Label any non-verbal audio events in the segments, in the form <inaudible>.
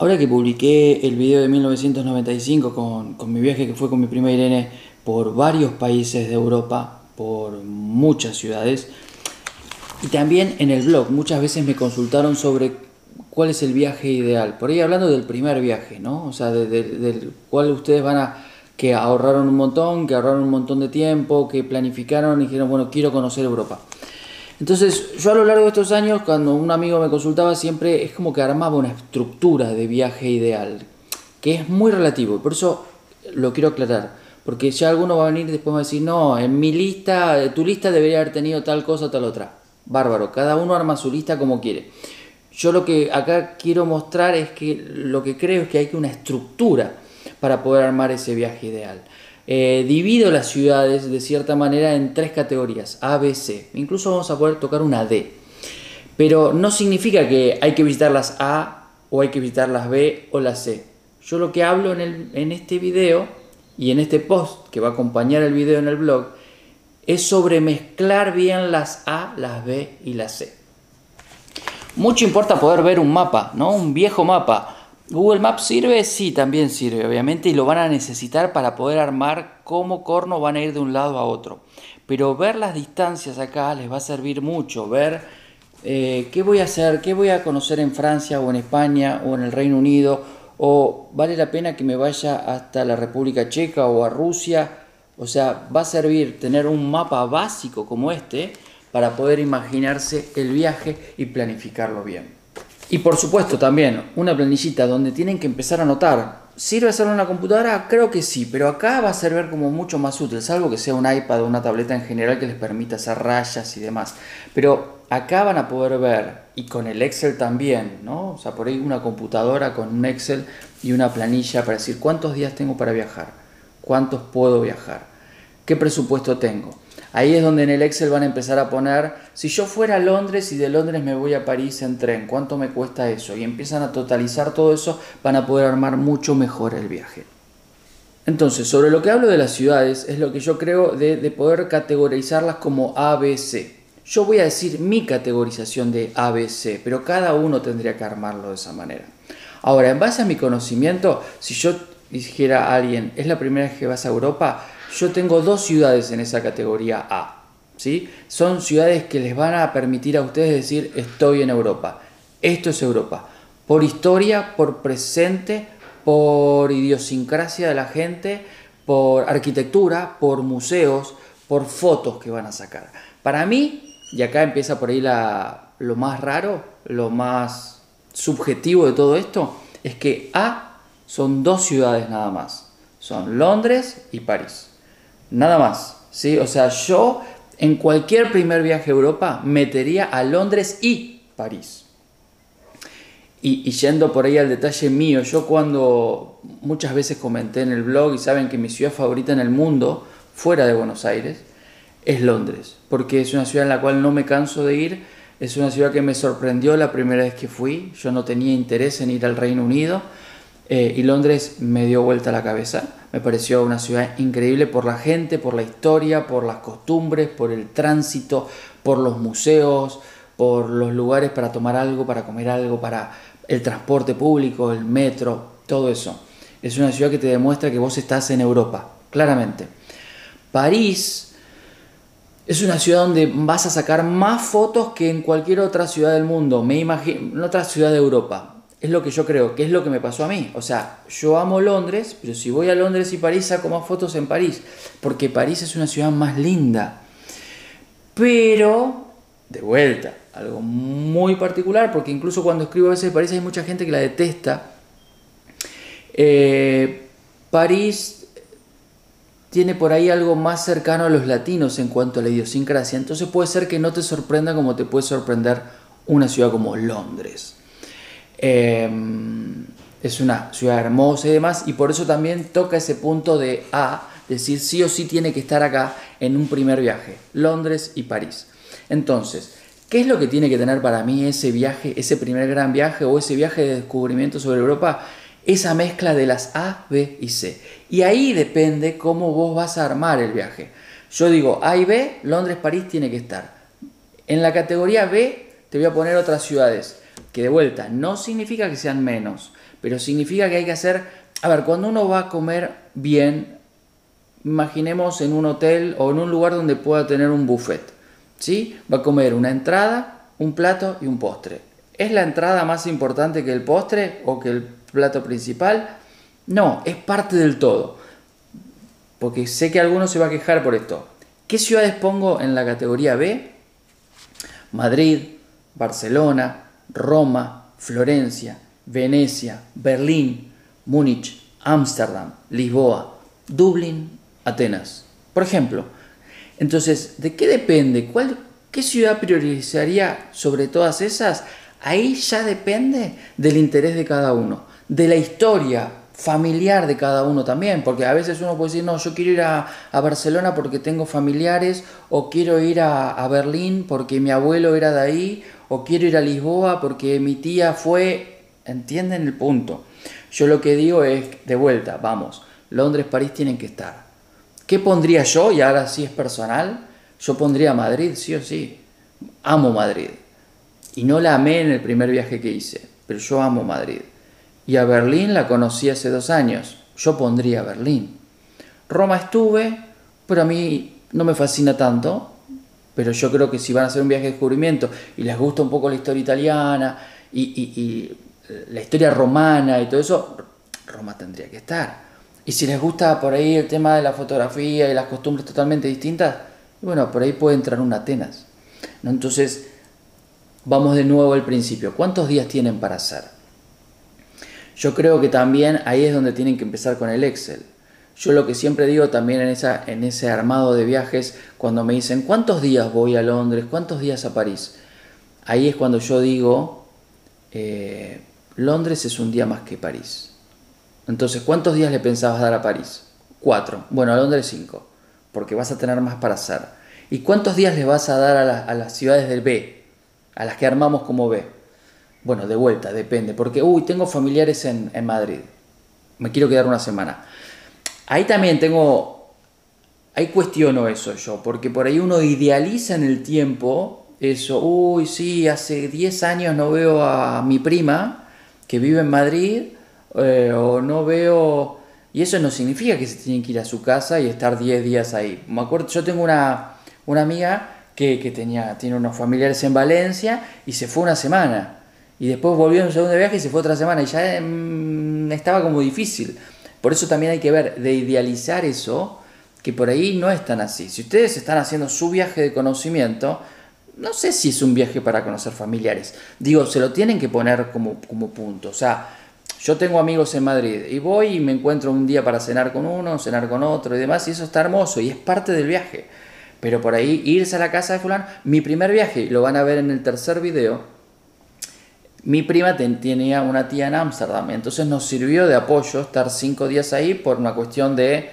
Ahora que publiqué el video de 1995 con, con mi viaje que fue con mi prima Irene por varios países de Europa, por muchas ciudades, y también en el blog muchas veces me consultaron sobre cuál es el viaje ideal. Por ahí hablando del primer viaje, ¿no? O sea, del cual ustedes van a que ahorraron un montón, que ahorraron un montón de tiempo, que planificaron y dijeron, bueno, quiero conocer Europa. Entonces, yo a lo largo de estos años, cuando un amigo me consultaba, siempre es como que armaba una estructura de viaje ideal, que es muy relativo, por eso lo quiero aclarar, porque ya alguno va a venir y después va a decir, no, en mi lista, tu lista debería haber tenido tal cosa, tal otra. Bárbaro, cada uno arma su lista como quiere. Yo lo que acá quiero mostrar es que lo que creo es que hay una estructura para poder armar ese viaje ideal. Eh, divido las ciudades de cierta manera en tres categorías, A, B, C. Incluso vamos a poder tocar una D. Pero no significa que hay que visitar las A o hay que visitar las B o las C. Yo lo que hablo en, en este video y en este post que va a acompañar el video en el blog es sobre mezclar bien las A, las B y las C. Mucho importa poder ver un mapa, ¿no? Un viejo mapa ¿Google Maps sirve? Sí, también sirve, obviamente, y lo van a necesitar para poder armar cómo corno van a ir de un lado a otro. Pero ver las distancias acá les va a servir mucho, ver eh, qué voy a hacer, qué voy a conocer en Francia o en España o en el Reino Unido, o vale la pena que me vaya hasta la República Checa o a Rusia. O sea, va a servir tener un mapa básico como este para poder imaginarse el viaje y planificarlo bien. Y por supuesto también una planillita donde tienen que empezar a anotar. ¿Sirve hacerlo en computadora? Creo que sí, pero acá va a servir como mucho más útil, salvo que sea un iPad o una tableta en general que les permita hacer rayas y demás. Pero acá van a poder ver, y con el Excel también, ¿no? O sea, por ahí una computadora con un Excel y una planilla para decir cuántos días tengo para viajar, cuántos puedo viajar, qué presupuesto tengo. Ahí es donde en el Excel van a empezar a poner, si yo fuera a Londres y de Londres me voy a París en tren, ¿cuánto me cuesta eso? Y empiezan a totalizar todo eso, van a poder armar mucho mejor el viaje. Entonces, sobre lo que hablo de las ciudades, es lo que yo creo de, poder categorizarlas como ABC. Yo voy a decir mi categorización de ABC, pero cada uno tendría que armarlo de esa manera. Ahora, en base a mi conocimiento, si yo dijera a alguien, es la primera vez que vas a Europa, yo tengo dos ciudades en esa categoría A. ¿sí? Son ciudades que les van a permitir a ustedes decir estoy en Europa. Esto es Europa. Por historia, por presente, por idiosincrasia de la gente, por arquitectura, por museos, por fotos que van a sacar. Para mí, y acá empieza por ahí lo más raro, lo más subjetivo de todo esto, es que A son dos ciudades nada más. Son Londres y París. Nada más. ¿sí? O sea, yo en cualquier primer viaje a Europa metería a Londres y París. Y, yendo por ahí al detalle mío, yo cuando muchas veces comenté en el blog y saben que mi ciudad favorita en el mundo, fuera de Buenos Aires, es Londres, porque es una ciudad en la cual no me canso de ir, es una ciudad que me sorprendió la primera vez que fui, yo no tenía interés en ir al Reino Unido eh, y Londres me dio vuelta la cabeza. Me pareció una ciudad increíble por la gente, por la historia, por las costumbres, por el tránsito, por los museos, por los lugares para tomar algo, para comer algo, para el transporte público, el metro, todo eso. Es una ciudad que te demuestra que vos estás en Europa, claramente. París es una ciudad donde vas a sacar más fotos que en cualquier otra ciudad del mundo, me imagino, en otra ciudad de Europa es lo que yo creo, que es lo que me pasó a mí. O sea, yo amo Londres, pero si voy a Londres y París saco más fotos en París, porque París es una ciudad más linda. Pero, de vuelta, algo muy particular, porque incluso cuando escribo a veces de París hay mucha gente que la detesta. Eh, París tiene por ahí algo más cercano a los latinos en cuanto a la idiosincrasia, entonces puede ser que no te sorprenda como te puede sorprender una ciudad como Londres. Em, es una ciudad hermosa y demás, y por eso también toca ese punto de A, decir sí o sí tiene que estar acá en un primer viaje, Londres y París. Entonces, ¿qué es lo que tiene que tener para mí ese viaje, ese primer gran viaje o ese viaje de descubrimiento sobre Europa? Esa mezcla de las A, B y C. Y ahí depende cómo vos vas a armar el viaje. Yo digo A y B, Londres, París tiene que estar. En la categoría B te voy a poner otras ciudades de vuelta no significa que sean menos, pero significa que hay que hacer, a ver, cuando uno va a comer bien, imaginemos en un hotel o en un lugar donde pueda tener un buffet, ¿sí? Va a comer una entrada, un plato y un postre. ¿Es la entrada más importante que el postre o que el plato principal? No, es parte del todo. Porque sé que alguno se va a quejar por esto. ¿Qué ciudades pongo en la categoría B? Madrid, Barcelona, Roma, Florencia, Venecia, Berlín, Múnich, Ámsterdam, Lisboa, Dublín, Atenas. Por ejemplo, entonces, ¿de qué depende? ¿Cuál, ¿Qué ciudad priorizaría sobre todas esas? Ahí ya depende del interés de cada uno, de la historia familiar de cada uno también, porque a veces uno puede decir, no, yo quiero ir a, Barcelona porque tengo familiares, o quiero ir a, Berlín porque mi abuelo era de ahí, o quiero ir a Lisboa porque mi tía fue, ¿entienden el punto? Yo lo que digo es, de vuelta, vamos, Londres, París tienen que estar. ¿Qué pondría yo? Y ahora sí es personal, yo pondría Madrid, sí o sí. Amo Madrid. Y no la amé en el primer viaje que hice, pero yo amo Madrid. Y a Berlín la conocí hace dos años. Yo pondría Berlín. Roma estuve, pero a mí no me fascina tanto. Pero yo creo que si van a hacer un viaje de descubrimiento y les gusta un poco la historia italiana y, y la historia romana y todo eso, Roma tendría que estar. Y si les gusta por ahí el tema de la fotografía y las costumbres totalmente distintas, bueno, por ahí puede entrar un Atenas. Entonces, vamos de nuevo al principio. ¿Cuántos días tienen para hacer? Yo creo que también ahí es donde tienen que empezar con el Excel. Yo lo que siempre digo también en, esa, en ese armado de viajes, cuando me dicen, ¿cuántos días voy a Londres? ¿Cuántos días a París? Ahí es cuando yo digo, eh, Londres es un día más que París. Entonces, ¿cuántos días le pensabas dar a París? Cuatro. Bueno, a Londres cinco porque vas a tener más para hacer. ¿Y cuántos días le vas a dar a, las ciudades del B? A las que armamos como B. Bueno, de vuelta, depende, porque, uy, tengo familiares en, Madrid, me quiero quedar una semana. Ahí también tengo, ahí cuestiono eso yo, porque por ahí uno idealiza en el tiempo eso, uy, sí, hace 10 años no veo a mi prima que vive en Madrid, eh, o no veo y eso no significa que se tienen que ir a su casa y estar 10 días ahí. Me acuerdo, yo tengo una, una amiga que, tenía, tiene unos familiares en Valencia y se fue una semana. Y después volvió en un segundo viaje y se fue otra semana y ya mm, estaba como difícil. Por eso también hay que ver, de idealizar eso, que por ahí no es tan así. Si ustedes están haciendo su viaje de conocimiento, no sé si es un viaje para conocer familiares. Digo, se lo tienen que poner como, como punto. O sea, yo tengo amigos en Madrid y voy y me encuentro un día para cenar con uno, cenar con otro y demás, y eso está hermoso y es parte del viaje. Pero por ahí irse a la casa de fulano, mi primer viaje, lo van a ver en el tercer video, mi prima tenía una tía en Ámsterdam, entonces nos sirvió de apoyo estar cinco días ahí por una cuestión de,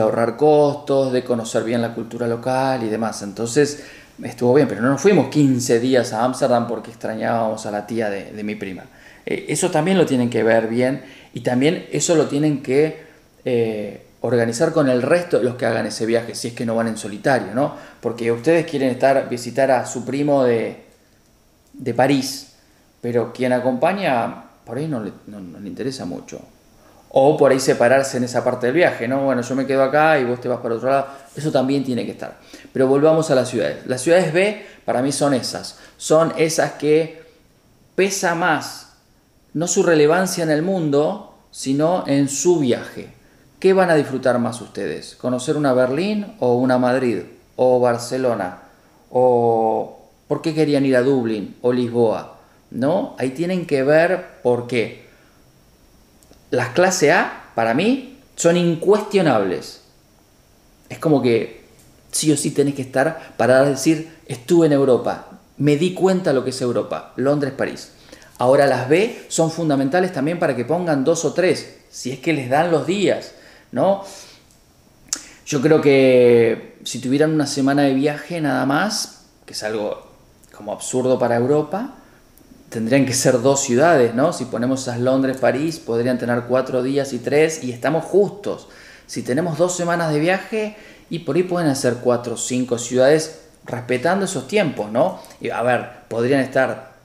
ahorrar costos, de conocer bien la cultura local y demás. Entonces estuvo bien, pero no nos fuimos 15 días a Ámsterdam porque extrañábamos a la tía de mi prima. Eh, eso también lo tienen que ver bien y también eso lo tienen que eh, organizar con el resto de los que hagan ese viaje, si es que no van en solitario, ¿no? Porque ustedes quieren estar, visitar a su primo de, de París, pero quien acompaña, por ahí no le, interesa mucho. O por ahí separarse en esa parte del viaje, ¿no? Bueno, yo me quedo acá y vos te vas para otro lado. Eso también tiene que estar. Pero volvamos a las ciudades. Las ciudades B para mí son esas. Son esas que pesa más no su relevancia en el mundo, sino en su viaje. ¿Qué van a disfrutar más ustedes? ¿Conocer una Berlín o una Madrid o Barcelona? ¿O por qué querían ir a Dublín o Lisboa? ¿No? Ahí tienen que ver por qué. Las clase A, para mí, son incuestionables. Es como que sí o sí tenés que estar para decir, estuve en Europa, me di cuenta lo que es Europa, Londres, París. Ahora las B son fundamentales también para que pongan dos o tres, si es que les dan los días, ¿no? Yo creo que si tuvieran una semana de viaje nada más, que es algo como absurdo para Europa, tendrían que ser dos ciudades, ¿no? Si ponemos esas Londres, París, podrían tener cuatro días y tres y estamos justos. Si tenemos dos semanas de viaje y por ahí pueden hacer cuatro o cinco ciudades respetando esos tiempos, ¿no? Y a ver, podrían estar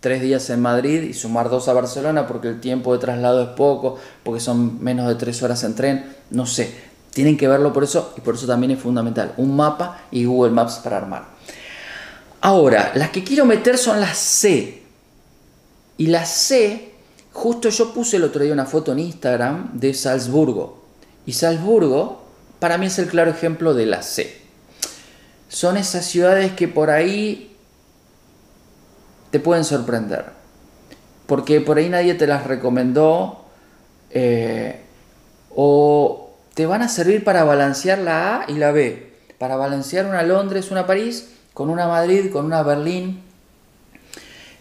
tres días en Madrid y sumar dos a Barcelona porque el tiempo de traslado es poco, porque son menos de tres horas en tren, no sé. Tienen que verlo por eso y por eso también es fundamental. Un mapa y Google Maps para armar. Ahora, las que quiero meter son las C. Y las C, justo yo puse el otro día una foto en Instagram de Salzburgo. Y Salzburgo, para mí es el claro ejemplo de la C. Son esas ciudades que por ahí te pueden sorprender. Porque por ahí nadie te las recomendó. Eh, o te van a servir para balancear la A y la B. Para balancear una Londres, una París, con una Madrid, con una Berlín,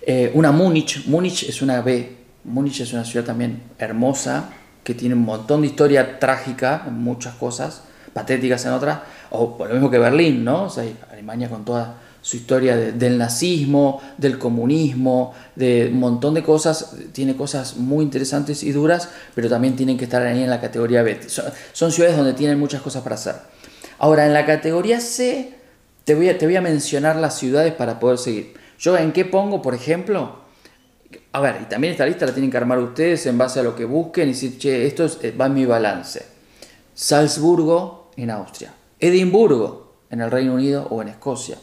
eh, una Múnich. Múnich es una B. Múnich es una ciudad también hermosa, que tiene un montón de historia trágica en muchas cosas, patéticas en otras, o lo mismo que Berlín, ¿no? O sea, Alemania con toda su historia del nazismo, del comunismo, de un montón de cosas, tiene cosas muy interesantes y duras, pero también tienen que estar ahí en la categoría B. Son, ciudades donde tienen muchas cosas para hacer. Ahora, en la categoría C, te voy a, te voy a mencionar las ciudades para poder seguir. Yo en qué pongo, por ejemplo, a ver, y también esta lista la tienen que armar ustedes en base a lo que busquen y decir, che, esto eh, va en mi balance. Salzburgo en Austria, Edimburgo en el Reino Unido o en Escocia,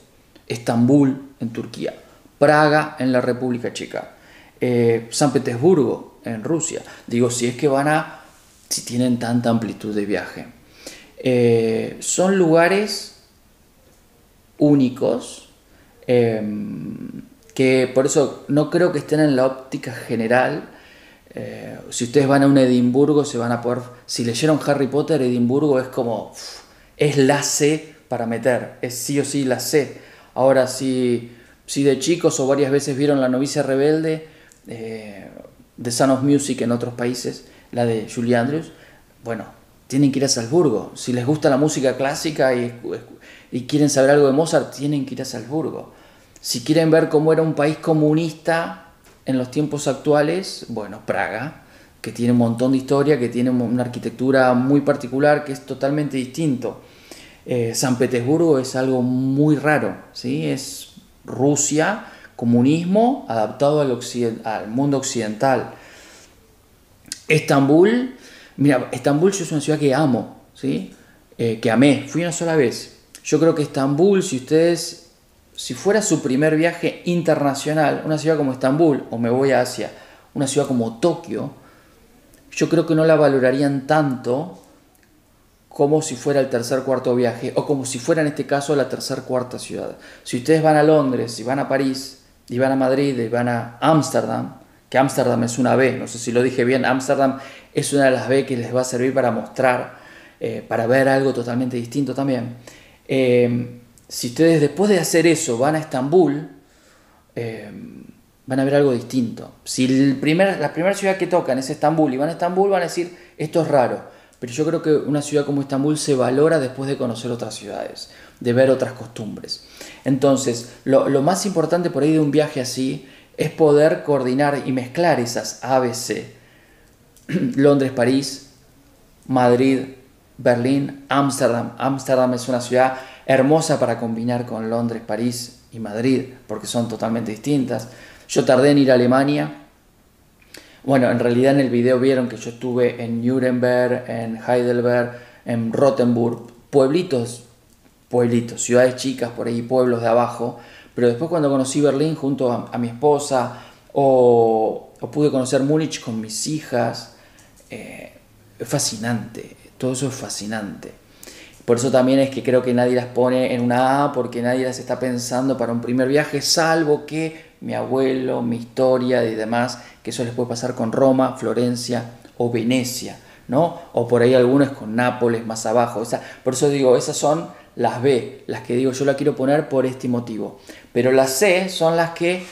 Estambul en Turquía, Praga en la República Checa, eh, San Petersburgo en Rusia. Digo, si es que van a, si tienen tanta amplitud de viaje. Eh, son lugares únicos Em, que por eso no creo que estén en la óptica general. Eh, si ustedes van a un Edimburgo, se van a poder. Si leyeron Harry Potter, Edimburgo es como. es la C para meter, es sí o sí la C. Ahora, si, si de chicos o varias veces vieron La novicia rebelde, eh, The of Music en otros países, la de Julie Andrews, bueno, tienen que ir a Salzburgo. Si les gusta la música clásica y quieren saber algo de Mozart, tienen que ir a Salzburgo. Si quieren ver cómo era un país comunista en los tiempos actuales, bueno, Praga, que tiene un montón de historia, que tiene una arquitectura muy particular, que es totalmente distinto. Eh, San Petersburgo es algo muy raro, ¿sí? es Rusia, comunismo adaptado al, al mundo occidental. Estambul, mira, Estambul es una ciudad que amo, ¿sí? Eh, que amé, fui una sola vez, yo creo que Estambul, si ustedes, si fuera su primer viaje internacional, una ciudad como Estambul, o me voy a Asia, una ciudad como Tokio, yo creo que no la valorarían tanto como si fuera el tercer cuarto viaje, o como si fuera en este caso la tercer cuarta ciudad. Si ustedes van a Londres, y van a París, y van a Madrid, y van a Ámsterdam, que Ámsterdam es una B, no sé si lo dije bien, Ámsterdam es una de las B que les va a servir para mostrar, eh, para ver algo totalmente distinto también. Eh, si ustedes después de hacer eso van a Estambul, eh, van a ver algo distinto. Si el primer, la primera ciudad que tocan es Estambul y van a Estambul, van a decir, esto es raro. Pero yo creo que una ciudad como Estambul se valora después de conocer otras ciudades, de ver otras costumbres. Entonces, lo, lo más importante por ahí de un viaje así es poder coordinar y mezclar esas ABC. <clears throat> Londres, París, Madrid, Berlín, Ámsterdam. Ámsterdam es una ciudad hermosa para combinar con Londres, París y Madrid, porque son totalmente distintas. Yo tardé en ir a Alemania. Bueno, en realidad en el video vieron que yo estuve en Nuremberg, en Heidelberg, en Rottenburg, pueblitos, pueblitos, ciudades chicas por ahí, pueblos de abajo. Pero después cuando conocí Berlín junto a, mi esposa, o, pude conocer Múnich con mis hijas, eh, es fascinante todo eso es fascinante. Por eso también es que creo que nadie las pone en una A, porque nadie las está pensando para un primer viaje, salvo que mi abuelo, mi historia y demás, que eso les puede pasar con Roma, Florencia o Venecia, ¿no? O por ahí algunos con Nápoles más abajo. por eso digo, esas son las B, las que digo yo la quiero poner por este motivo. Pero las C son las que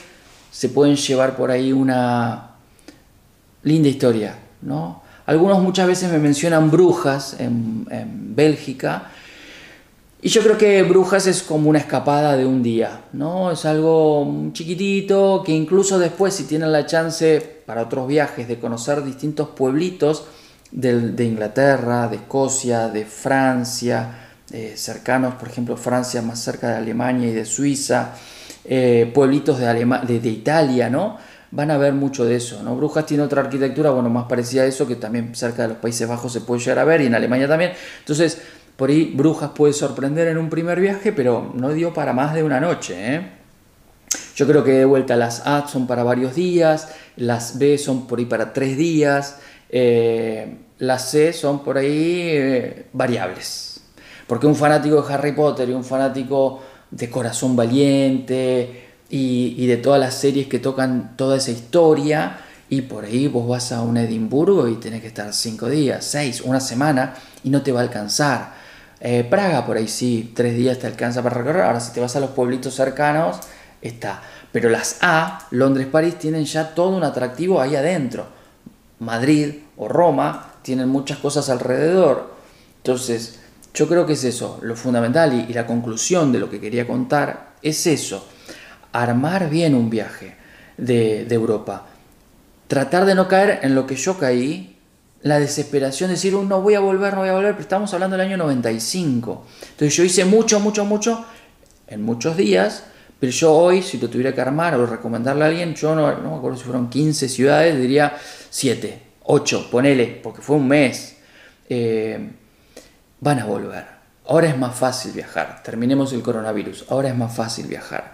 se pueden llevar por ahí una linda historia, ¿no? Algunos muchas veces me mencionan Brujas en, Bélgica. Y yo creo que Brujas es como una escapada de un día, ¿no? Es algo chiquitito que incluso después si tienen la chance para otros viajes de conocer distintos pueblitos de, Inglaterra, de Escocia, de Francia, cercanos, por ejemplo Francia más cerca de Alemania y de Suiza, eh, pueblitos de, de, de, Italia, ¿no? Van a ver mucho de eso, ¿no? Brujas tiene otra arquitectura, bueno, más parecida a eso, que también cerca de los Países Bajos se puede llegar a ver y en Alemania también. Entonces, por ahí Brujas puede sorprender en un primer viaje, pero no dio para más de una noche, ¿eh? Yo creo que de vuelta las A son para varios días, las B son por ahí para tres días, eh, las C son por ahí eh, variables. Porque un fanático de Harry Potter y un fanático de Corazón Valiente y, de todas las series que tocan toda esa historia, y por ahí vos vas a un Edimburgo y tenés que estar cinco días, seis, una semana y no te va a alcanzar. Eh, Praga por ahí sí, tres días te alcanza para recorrer. Ahora si te vas a los pueblitos cercanos, está. Pero las A, Londres, París, tienen ya todo un atractivo ahí adentro. Madrid o Roma tienen muchas cosas alrededor. Entonces, yo creo que es eso, lo fundamental y, la conclusión de lo que quería contar es eso, armar bien un viaje de, Europa. Tratar de no caer en lo que yo caí, la desesperación de decir, oh, no voy a volver, no voy a volver, pero estamos hablando del año 95. Entonces yo hice mucho, mucho, mucho en muchos días pero yo hoy, si lo tuviera que armar o recomendarle a alguien, yo no, no me acuerdo si fueron 15 ciudades, diría 7, 8, ponele, porque fue un mes. Eh, van a volver. Ahora es más fácil viajar. Terminemos el coronavirus. Ahora es más fácil viajar.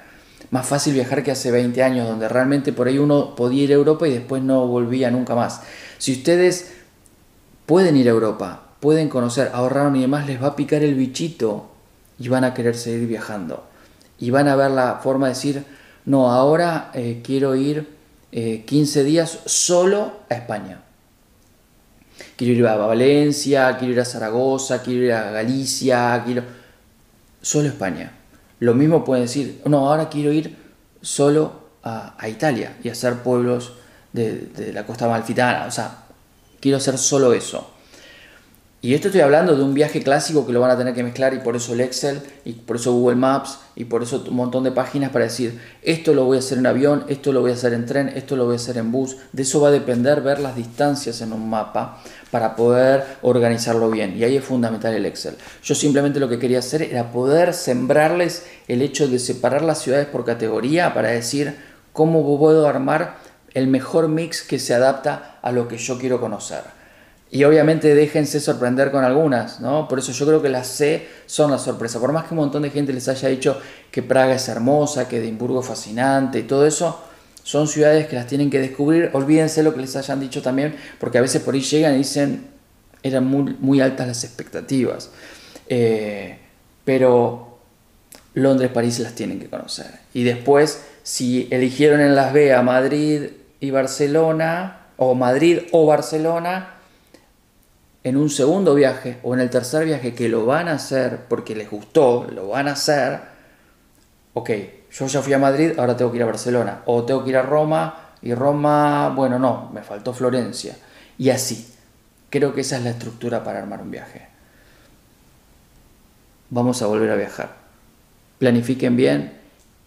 Más fácil viajar que hace 20 años, donde realmente por ahí uno podía ir a Europa y después no volvía nunca más. Si ustedes pueden ir a Europa, pueden conocer, ahorraron y demás, les va a picar el bichito y van a querer seguir viajando y van a ver la forma de decir, no, ahora eh, quiero ir 15 eh, días solo a España. Quiero ir a Valencia, quiero ir a Zaragoza, quiero ir a Galicia, quiero... Solo España. Lo mismo pueden decir, no, ahora quiero ir solo a, Italia y hacer pueblos de, de la costa malfitana. O sea, quiero hacer solo eso. Y esto estoy hablando de un viaje clásico que lo van a tener que mezclar y por eso el Excel y por eso Google Maps y por eso un montón de páginas para decir esto lo voy a hacer en avión, esto lo voy a hacer en tren, esto lo voy a hacer en bus. De eso va a depender ver las distancias en un mapa para poder organizarlo bien. Y ahí es fundamental el Excel. Yo simplemente lo que quería hacer era poder sembrarles el hecho de separar las ciudades por categoría para decir cómo puedo armar el mejor mix que se adapta a lo que yo quiero conocer. Y obviamente déjense sorprender con algunas, ¿no? Por eso yo creo que las C son la sorpresa. Por más que un montón de gente les haya dicho que Praga es hermosa, que Edimburgo es fascinante y todo eso, son ciudades que las tienen que descubrir. Olvídense lo que les hayan dicho también, porque a veces por ahí llegan y dicen, eran muy, muy altas las expectativas. Eh, pero Londres, París las tienen que conocer. Y después, si eligieron en las B a Madrid y Barcelona, o Madrid o Barcelona, en un segundo viaje o en el tercer viaje que lo van a hacer porque les gustó, lo van a hacer, ok, yo ya fui a Madrid, ahora tengo que ir a Barcelona, o tengo que ir a Roma, y Roma, bueno, no, me faltó Florencia, y así. Creo que esa es la estructura para armar un viaje. Vamos a volver a viajar. Planifiquen bien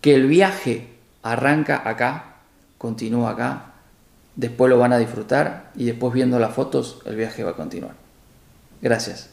que el viaje arranca acá, continúa acá, después lo van a disfrutar y después viendo las fotos el viaje va a continuar. Gracias.